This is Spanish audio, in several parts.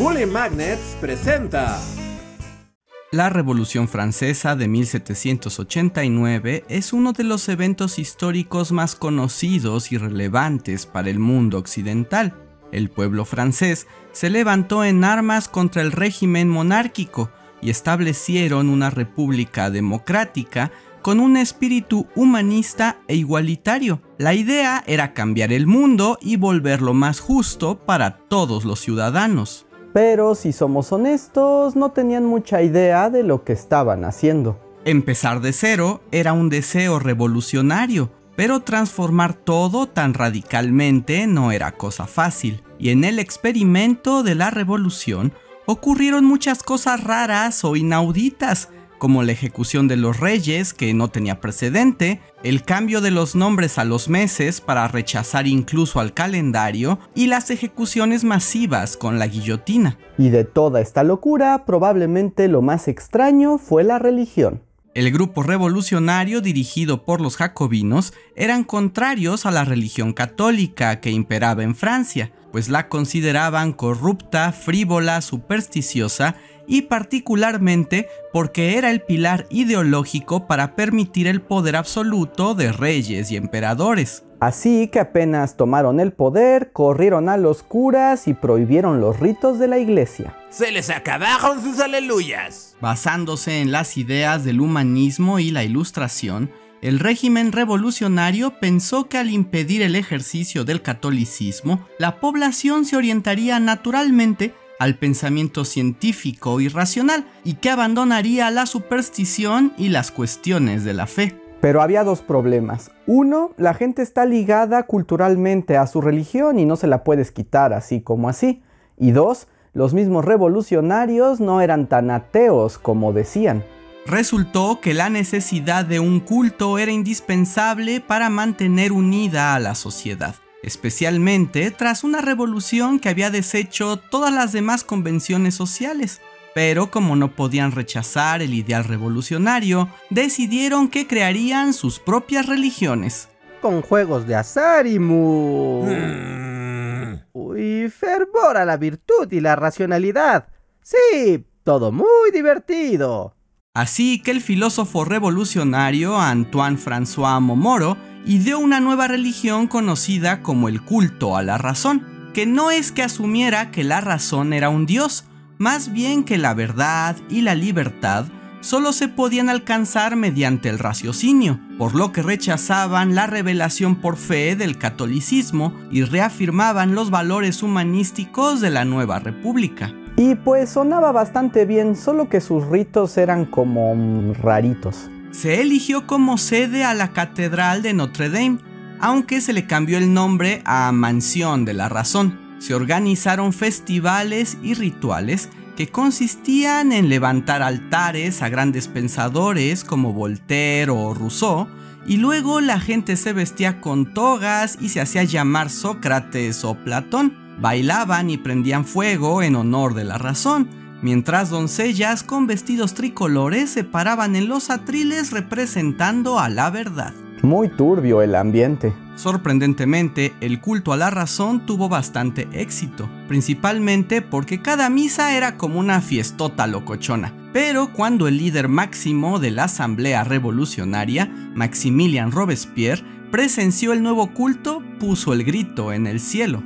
Bully Magnets presenta. La Revolución Francesa de 1789 es uno de los eventos históricos más conocidos y relevantes para el mundo occidental. El pueblo francés se levantó en armas contra el régimen monárquico y establecieron una república democrática con un espíritu humanista e igualitario. La idea era cambiar el mundo y volverlo más justo para todos los ciudadanos. Pero si somos honestos, no tenían mucha idea de lo que estaban haciendo. Empezar de cero era un deseo revolucionario, pero transformar todo tan radicalmente no era cosa fácil. Y en el experimento de la revolución ocurrieron muchas cosas raras o inauditas, como la ejecución de los reyes, que no tenía precedente, el cambio de los nombres a los meses para rechazar incluso al calendario, y las ejecuciones masivas con la guillotina. Y de toda esta locura, probablemente lo más extraño fue la religión. El grupo revolucionario dirigido por los jacobinos eran contrarios a la religión católica que imperaba en Francia, pues la consideraban corrupta, frívola, supersticiosa y particularmente porque era el pilar ideológico para permitir el poder absoluto de reyes y emperadores. Así que apenas tomaron el poder, corrieron a los curas y prohibieron los ritos de la iglesia. Se les acabaron sus aleluyas. Basándose en las ideas del humanismo y la ilustración, el régimen revolucionario pensó que al impedir el ejercicio del catolicismo, la población se orientaría naturalmente al pensamiento científico y racional y que abandonaría la superstición y las cuestiones de la fe. Pero había dos problemas. Uno, la gente está ligada culturalmente a su religión y no se la puedes quitar así como así. Y dos, los mismos revolucionarios no eran tan ateos como decían. Resultó que la necesidad de un culto era indispensable para mantener unida a la sociedad especialmente tras una revolución que había deshecho todas las demás convenciones sociales. Pero como no podían rechazar el ideal revolucionario, decidieron que crearían sus propias religiones. Con juegos de azar y mu... Uy, fervor a la virtud y la racionalidad. Sí, todo muy divertido. Así que el filósofo revolucionario Antoine François Momoro ideó una nueva religión conocida como el culto a la razón, que no es que asumiera que la razón era un dios, más bien que la verdad y la libertad solo se podían alcanzar mediante el raciocinio, por lo que rechazaban la revelación por fe del catolicismo y reafirmaban los valores humanísticos de la nueva república. Y pues sonaba bastante bien, solo que sus ritos eran como mm, raritos. Se eligió como sede a la Catedral de Notre Dame, aunque se le cambió el nombre a Mansión de la Razón. Se organizaron festivales y rituales que consistían en levantar altares a grandes pensadores como Voltaire o Rousseau, y luego la gente se vestía con togas y se hacía llamar Sócrates o Platón. Bailaban y prendían fuego en honor de la razón, mientras doncellas con vestidos tricolores se paraban en los atriles representando a la verdad. Muy turbio el ambiente. Sorprendentemente, el culto a la razón tuvo bastante éxito, principalmente porque cada misa era como una fiestota locochona. Pero cuando el líder máximo de la Asamblea Revolucionaria, Maximilian Robespierre, presenció el nuevo culto, puso el grito en el cielo.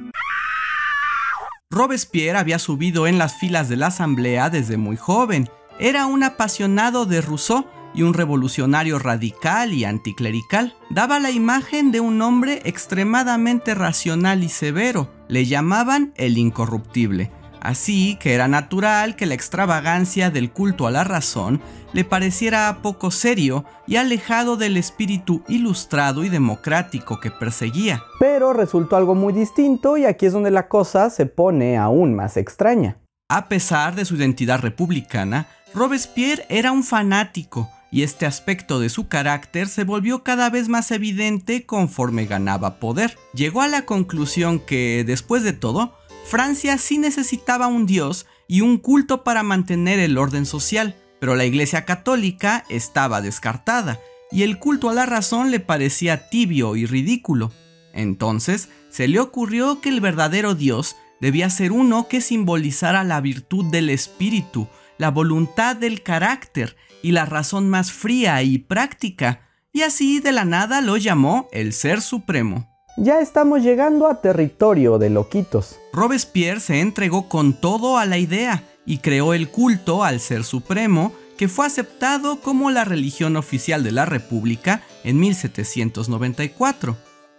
Robespierre había subido en las filas de la Asamblea desde muy joven. Era un apasionado de Rousseau y un revolucionario radical y anticlerical. Daba la imagen de un hombre extremadamente racional y severo. Le llamaban el incorruptible. Así que era natural que la extravagancia del culto a la razón le pareciera poco serio y alejado del espíritu ilustrado y democrático que perseguía. Pero resultó algo muy distinto y aquí es donde la cosa se pone aún más extraña. A pesar de su identidad republicana, Robespierre era un fanático y este aspecto de su carácter se volvió cada vez más evidente conforme ganaba poder. Llegó a la conclusión que, después de todo, Francia sí necesitaba un dios y un culto para mantener el orden social, pero la Iglesia Católica estaba descartada y el culto a la razón le parecía tibio y ridículo. Entonces se le ocurrió que el verdadero Dios debía ser uno que simbolizara la virtud del espíritu, la voluntad del carácter y la razón más fría y práctica, y así de la nada lo llamó el Ser Supremo. Ya estamos llegando a territorio de loquitos. Robespierre se entregó con todo a la idea y creó el culto al Ser Supremo, que fue aceptado como la religión oficial de la República en 1794.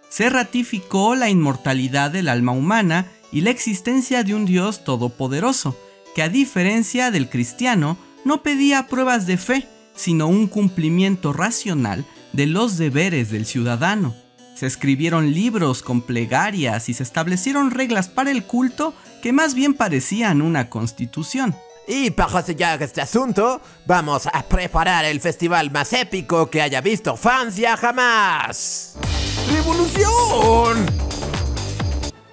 Se ratificó la inmortalidad del alma humana y la existencia de un Dios todopoderoso, que a diferencia del cristiano no pedía pruebas de fe, sino un cumplimiento racional de los deberes del ciudadano. Se escribieron libros con plegarias y se establecieron reglas para el culto que más bien parecían una constitución. Y para sellar este asunto, vamos a preparar el festival más épico que haya visto Francia jamás. ¡Revolución!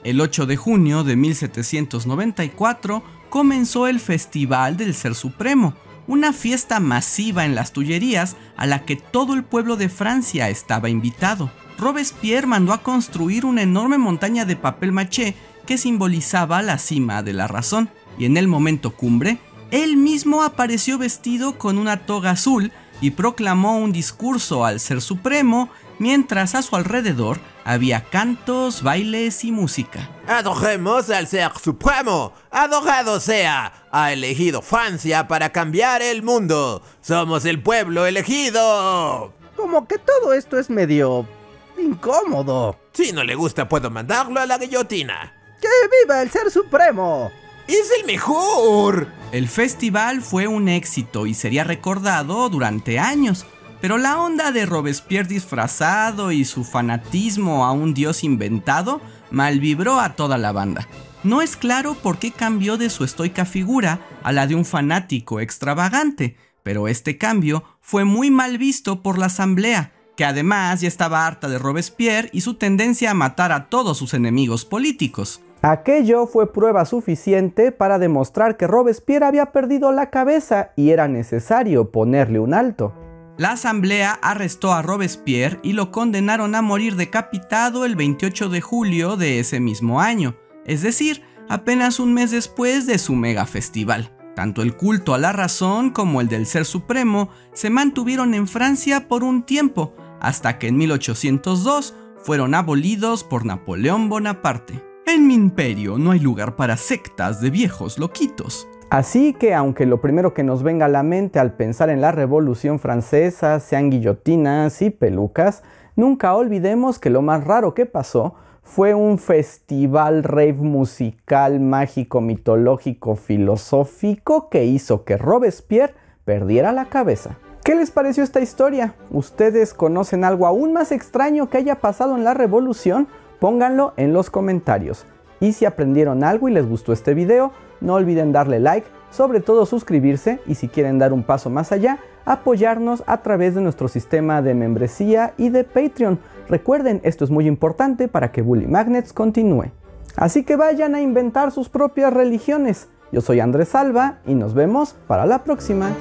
El 8 de junio de 1794 comenzó el Festival del Ser Supremo, una fiesta masiva en las Tullerías a la que todo el pueblo de Francia estaba invitado. Robespierre mandó a construir una enorme montaña de papel maché que simbolizaba la cima de la razón, y en el momento cumbre, él mismo apareció vestido con una toga azul y proclamó un discurso al Ser Supremo, mientras a su alrededor había cantos, bailes y música. Adoremos al Ser Supremo. Adorado sea. Ha elegido Francia para cambiar el mundo. Somos el pueblo elegido. Como que todo esto es medio incómodo. Si no le gusta, puedo mandarlo a la guillotina. ¡Que viva el Ser Supremo! ¡Es el mejor! El festival fue un éxito y sería recordado durante años. Pero la onda de Robespierre disfrazado y su fanatismo a un dios inventado malvibró a toda la banda. No es claro por qué cambió de su estoica figura a la de un fanático extravagante, pero este cambio fue muy mal visto por la asamblea, que además ya estaba harta de Robespierre y su tendencia a matar a todos sus enemigos políticos. Aquello fue prueba suficiente para demostrar que Robespierre había perdido la cabeza y era necesario ponerle un alto. La asamblea arrestó a Robespierre y lo condenaron a morir decapitado el 28 de julio de ese mismo año, es decir, apenas un mes después de su mega festival. Tanto el culto a la razón como el del Ser Supremo se mantuvieron en Francia por un tiempo, hasta que en 1802 fueron abolidos por Napoleón Bonaparte. En mi imperio no hay lugar para sectas de viejos loquitos. Así que aunque lo primero que nos venga a la mente al pensar en la Revolución Francesa sean guillotinas y pelucas, nunca olvidemos que lo más raro que pasó fue un festival rave musical mágico, mitológico, filosófico que hizo que Robespierre perdiera la cabeza. ¿Qué les pareció esta historia? ¿Ustedes conocen algo aún más extraño que haya pasado en la revolución? Pónganlo en los comentarios. Y si aprendieron algo y les gustó este video, no olviden darle like, sobre todo suscribirse y si quieren dar un paso más allá, apoyarnos a través de nuestro sistema de membresía y de Patreon. Recuerden, esto es muy importante para que Bully Magnets continúe. Así que vayan a inventar sus propias religiones. Yo soy Andrés Salva y nos vemos para la próxima.